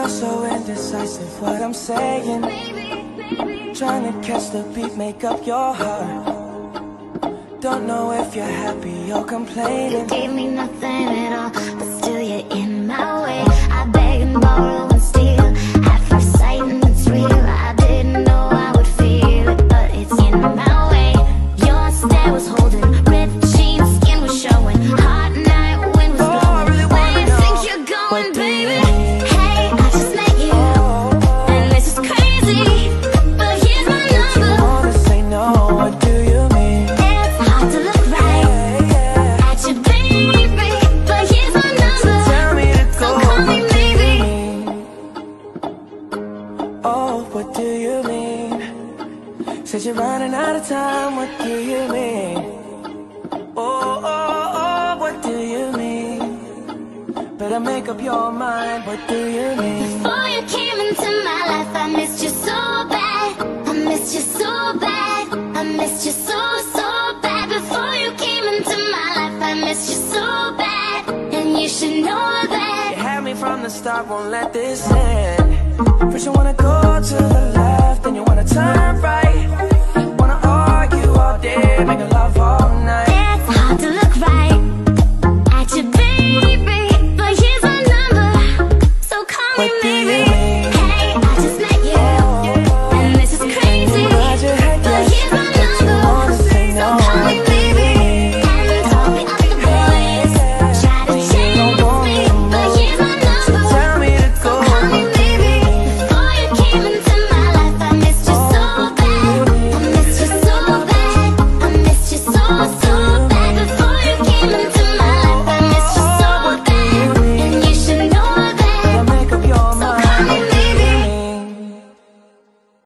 You're so indecisive, what I'm saying. Trying to catch the beat, make up your heart. Don't know if you're happy or complaining. You gave me nothing. Said you're running out of time. What do you mean? Oh, oh, oh, what do you mean? Better make up your mind. What do you mean? Before you came into my life, I missed you so bad. I missed you so bad. I missed you so, so bad. Before you came into my life, I missed you so bad. And you should know that. You had me from the start. Won't let this end. First you wanna go to the